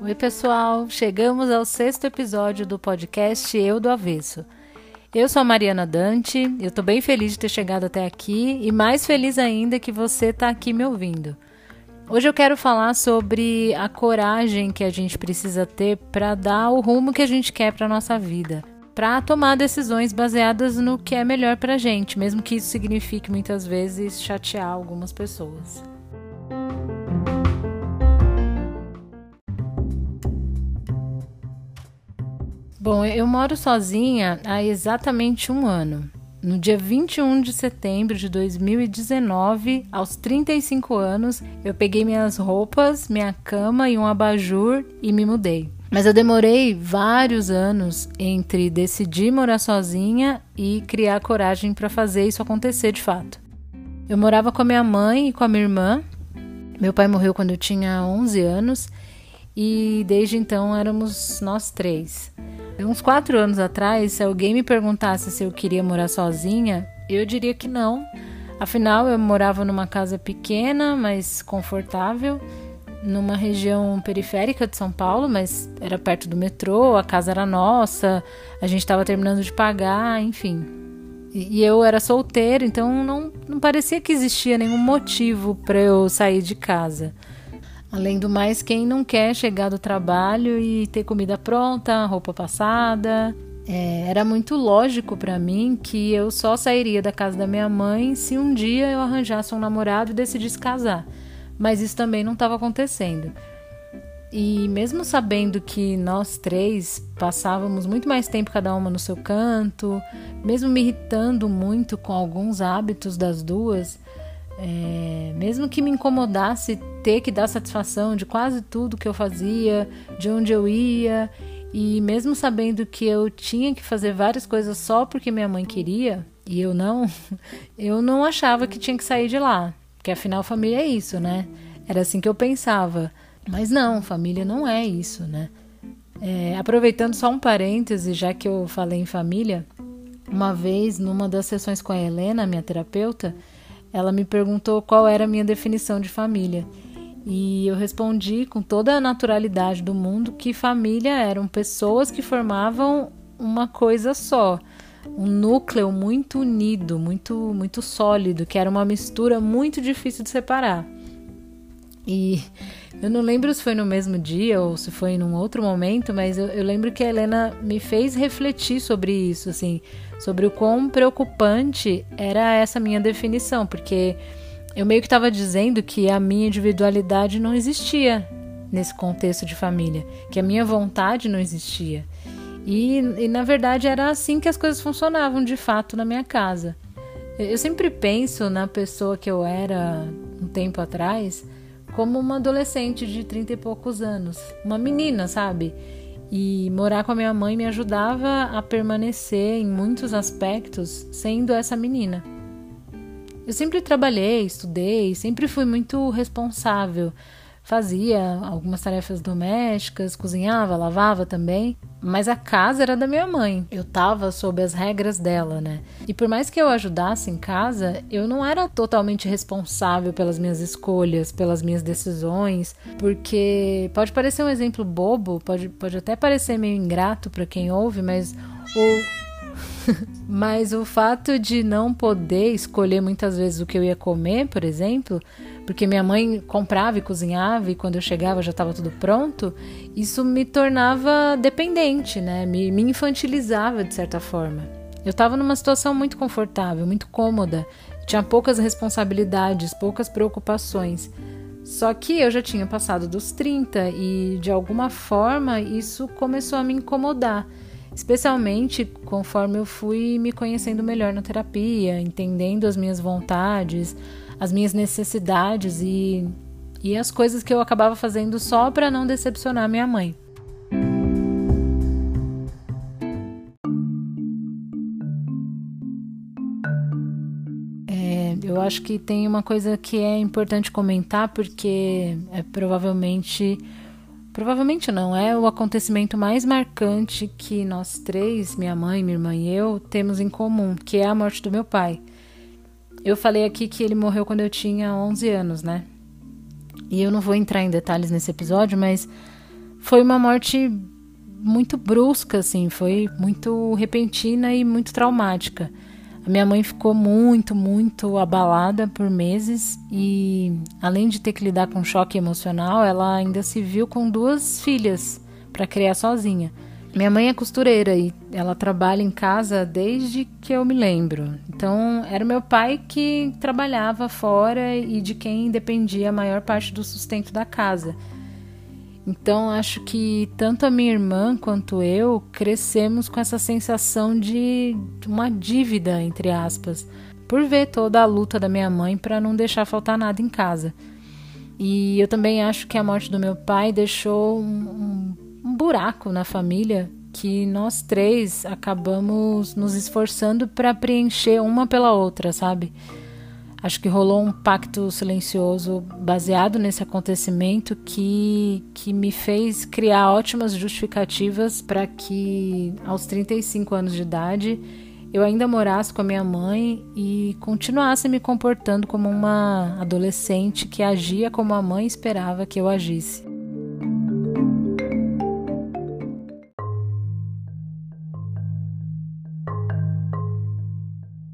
Oi, pessoal! Chegamos ao sexto episódio do podcast Eu do Avesso. Eu sou a Mariana Dante, eu tô bem feliz de ter chegado até aqui e mais feliz ainda que você está aqui me ouvindo. Hoje eu quero falar sobre a coragem que a gente precisa ter para dar o rumo que a gente quer para nossa vida, para tomar decisões baseadas no que é melhor para a gente, mesmo que isso signifique muitas vezes chatear algumas pessoas. Bom, eu moro sozinha há exatamente um ano. No dia 21 de setembro de 2019, aos 35 anos, eu peguei minhas roupas, minha cama e um abajur e me mudei. Mas eu demorei vários anos entre decidir morar sozinha e criar coragem para fazer isso acontecer de fato. Eu morava com a minha mãe e com a minha irmã. Meu pai morreu quando eu tinha 11 anos e desde então éramos nós três. Uns quatro anos atrás, se alguém me perguntasse se eu queria morar sozinha, eu diria que não. Afinal, eu morava numa casa pequena, mas confortável, numa região periférica de São Paulo, mas era perto do metrô, a casa era nossa, a gente estava terminando de pagar, enfim. E, eu era solteira, então não, não parecia que existia nenhum motivo para eu sair de casa. Além do mais, quem não quer chegar do trabalho e ter comida pronta, roupa passada? É, era muito lógico para mim que eu só sairia da casa da minha mãe se um dia eu arranjasse um namorado e decidisse casar. Mas isso também não estava acontecendo. E mesmo sabendo que nós três passávamos muito mais tempo cada uma no seu canto, mesmo me irritando muito com alguns hábitos das duas, é, mesmo que me incomodasse ter que dar satisfação de quase tudo que eu fazia, de onde eu ia, e mesmo sabendo que eu tinha que fazer várias coisas só porque minha mãe queria, e eu não, eu não achava que tinha que sair de lá, porque afinal família é isso, né? Era assim que eu pensava. Mas não, família não é isso, né? É, aproveitando só um parêntese, já que eu falei em família, uma vez numa das sessões com a Helena, minha terapeuta, ela me perguntou qual era a minha definição de família. E eu respondi com toda a naturalidade do mundo que família eram pessoas que formavam uma coisa só, um núcleo muito unido, muito muito sólido, que era uma mistura muito difícil de separar. E eu não lembro se foi no mesmo dia ou se foi num outro momento, mas eu, eu lembro que a Helena me fez refletir sobre isso, assim, sobre o quão preocupante era essa minha definição, porque eu meio que estava dizendo que a minha individualidade não existia nesse contexto de família, que a minha vontade não existia. E, e na verdade era assim que as coisas funcionavam de fato na minha casa. Eu sempre penso na pessoa que eu era um tempo atrás como uma adolescente de 30 e poucos anos, uma menina, sabe? E morar com a minha mãe me ajudava a permanecer em muitos aspectos sendo essa menina. Eu sempre trabalhei, estudei, sempre fui muito responsável, fazia algumas tarefas domésticas, cozinhava, lavava também, mas a casa era da minha mãe. Eu tava sob as regras dela, né? E por mais que eu ajudasse em casa, eu não era totalmente responsável pelas minhas escolhas, pelas minhas decisões, porque pode parecer um exemplo bobo, pode, pode até parecer meio ingrato para quem ouve, mas o mas o fato de não poder escolher muitas vezes o que eu ia comer, por exemplo, porque minha mãe comprava e cozinhava e quando eu chegava já estava tudo pronto, isso me tornava dependente, né? Me, me infantilizava de certa forma. Eu estava numa situação muito confortável, muito cômoda, tinha poucas responsabilidades, poucas preocupações. Só que eu já tinha passado dos 30 e de alguma forma isso começou a me incomodar especialmente conforme eu fui me conhecendo melhor na terapia, entendendo as minhas vontades, as minhas necessidades e, e as coisas que eu acabava fazendo só para não decepcionar minha mãe. É, eu acho que tem uma coisa que é importante comentar porque é provavelmente Provavelmente não, é o acontecimento mais marcante que nós três, minha mãe, minha irmã e eu, temos em comum, que é a morte do meu pai. Eu falei aqui que ele morreu quando eu tinha 11 anos, né? E eu não vou entrar em detalhes nesse episódio, mas foi uma morte muito brusca, assim, foi muito repentina e muito traumática. A minha mãe ficou muito, muito abalada por meses e, além de ter que lidar com choque emocional, ela ainda se viu com duas filhas para criar sozinha. Minha mãe é costureira e ela trabalha em casa desde que eu me lembro. Então, era meu pai que trabalhava fora e de quem dependia a maior parte do sustento da casa. Então, acho que tanto a minha irmã quanto eu crescemos com essa sensação de uma dívida, entre aspas, por ver toda a luta da minha mãe para não deixar faltar nada em casa. E eu também acho que a morte do meu pai deixou um, um buraco na família que nós três acabamos nos esforçando para preencher uma pela outra, sabe? Acho que rolou um pacto silencioso baseado nesse acontecimento que, que me fez criar ótimas justificativas para que, aos 35 anos de idade, eu ainda morasse com a minha mãe e continuasse me comportando como uma adolescente que agia como a mãe esperava que eu agisse.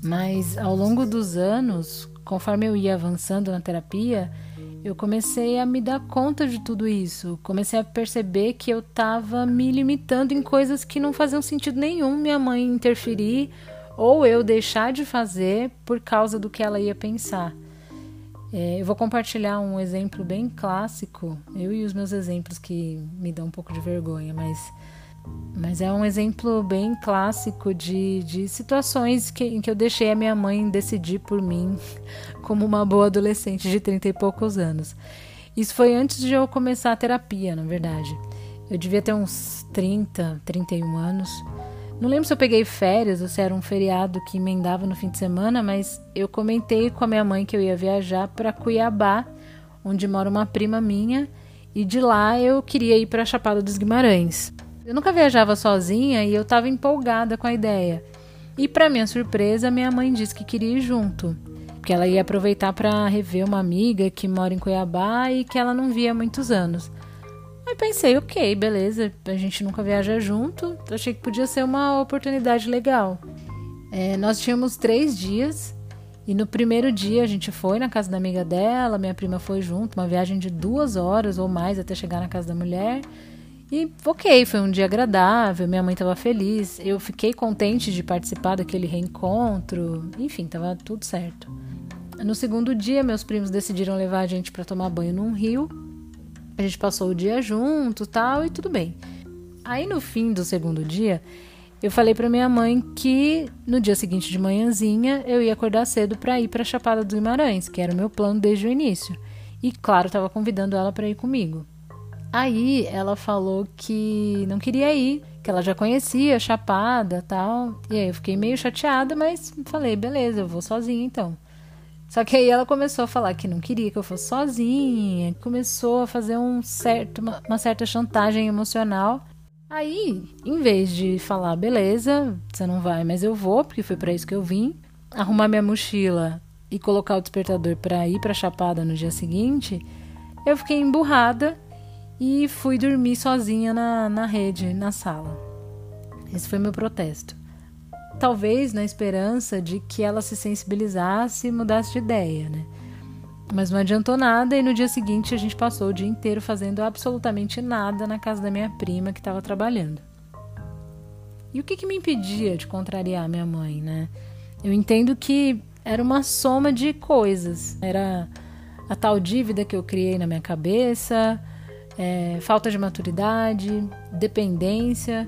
Mas ao longo dos anos, conforme eu ia avançando na terapia, eu comecei a me dar conta de tudo isso. Comecei a perceber que eu estava me limitando em coisas que não faziam sentido nenhum minha mãe interferir ou eu deixar de fazer por causa do que ela ia pensar. É, eu vou compartilhar um exemplo bem clássico, eu e os meus exemplos que me dão um pouco de vergonha, mas mas é um exemplo bem clássico de, de situações que, em que eu deixei a minha mãe decidir por mim, como uma boa adolescente de 30 e poucos anos. Isso foi antes de eu começar a terapia, na verdade. Eu devia ter uns 30, 31 anos. Não lembro se eu peguei férias ou se era um feriado que emendava no fim de semana, mas eu comentei com a minha mãe que eu ia viajar para Cuiabá, onde mora uma prima minha, e de lá eu queria ir para a Chapada dos Guimarães. Eu nunca viajava sozinha e eu estava empolgada com a ideia. E para minha surpresa, minha mãe disse que queria ir junto, que ela ia aproveitar para rever uma amiga que mora em Cuiabá e que ela não via há muitos anos. Aí pensei, ok, beleza, a gente nunca viaja junto, achei que podia ser uma oportunidade legal. É, nós tínhamos três dias e no primeiro dia a gente foi na casa da amiga dela, minha prima foi junto, uma viagem de duas horas ou mais até chegar na casa da mulher. E ok, foi um dia agradável, minha mãe estava feliz, eu fiquei contente de participar daquele reencontro, enfim, estava tudo certo. No segundo dia, meus primos decidiram levar a gente para tomar banho num rio. A gente passou o dia junto, tal, e tudo bem. Aí no fim do segundo dia, eu falei para minha mãe que no dia seguinte de manhãzinha eu ia acordar cedo para ir para Chapada dos Guimarães, que era o meu plano desde o início. E claro, estava convidando ela para ir comigo. Aí ela falou que não queria ir, que ela já conhecia Chapada tal. E aí eu fiquei meio chateada, mas falei, beleza, eu vou sozinha então. Só que aí ela começou a falar que não queria que eu fosse sozinha, começou a fazer um certo, uma, uma certa chantagem emocional. Aí, em vez de falar, beleza, você não vai, mas eu vou, porque foi para isso que eu vim, arrumar minha mochila e colocar o despertador para ir para Chapada no dia seguinte, eu fiquei emburrada e fui dormir sozinha na, na rede, na sala. Esse foi meu protesto. Talvez na esperança de que ela se sensibilizasse e mudasse de ideia, né? Mas não adiantou nada e no dia seguinte a gente passou o dia inteiro fazendo absolutamente nada na casa da minha prima que estava trabalhando. E o que, que me impedia de contrariar minha mãe, né? Eu entendo que era uma soma de coisas. Era a tal dívida que eu criei na minha cabeça, é, falta de maturidade, dependência,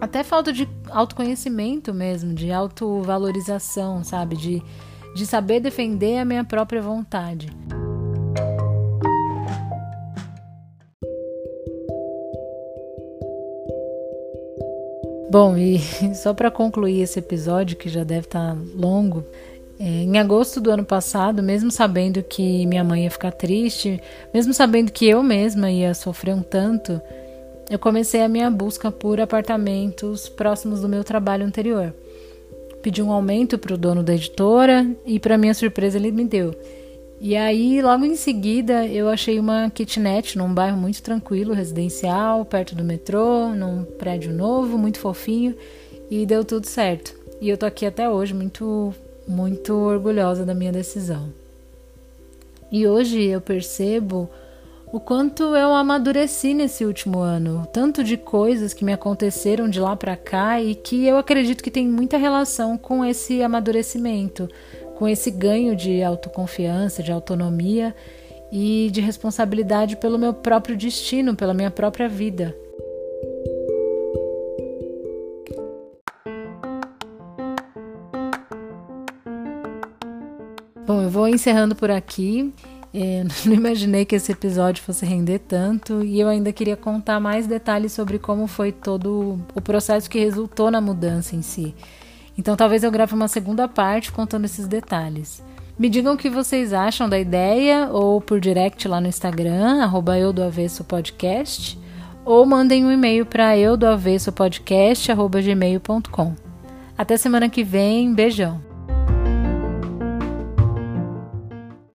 até falta de autoconhecimento mesmo, de autovalorização, sabe? De, de saber defender a minha própria vontade. Bom, e só para concluir esse episódio, que já deve estar tá longo, em agosto do ano passado, mesmo sabendo que minha mãe ia ficar triste, mesmo sabendo que eu mesma ia sofrer um tanto, eu comecei a minha busca por apartamentos próximos do meu trabalho anterior. pedi um aumento para o dono da editora e, para minha surpresa, ele me deu. E aí, logo em seguida, eu achei uma kitnet num bairro muito tranquilo, residencial, perto do metrô, num prédio novo, muito fofinho, e deu tudo certo. E eu tô aqui até hoje, muito, muito orgulhosa da minha decisão. E hoje eu percebo o quanto eu amadureci nesse último ano, tanto de coisas que me aconteceram de lá para cá e que eu acredito que tem muita relação com esse amadurecimento, com esse ganho de autoconfiança, de autonomia e de responsabilidade pelo meu próprio destino, pela minha própria vida. Vou encerrando por aqui. É, não imaginei que esse episódio fosse render tanto e eu ainda queria contar mais detalhes sobre como foi todo o processo que resultou na mudança em si. Então talvez eu grave uma segunda parte contando esses detalhes. Me digam o que vocês acham da ideia, ou por direct lá no Instagram, arroba eu do avesso podcast, ou mandem um e-mail para eu do avesso podcast, arroba gmail.com. Até semana que vem, beijão!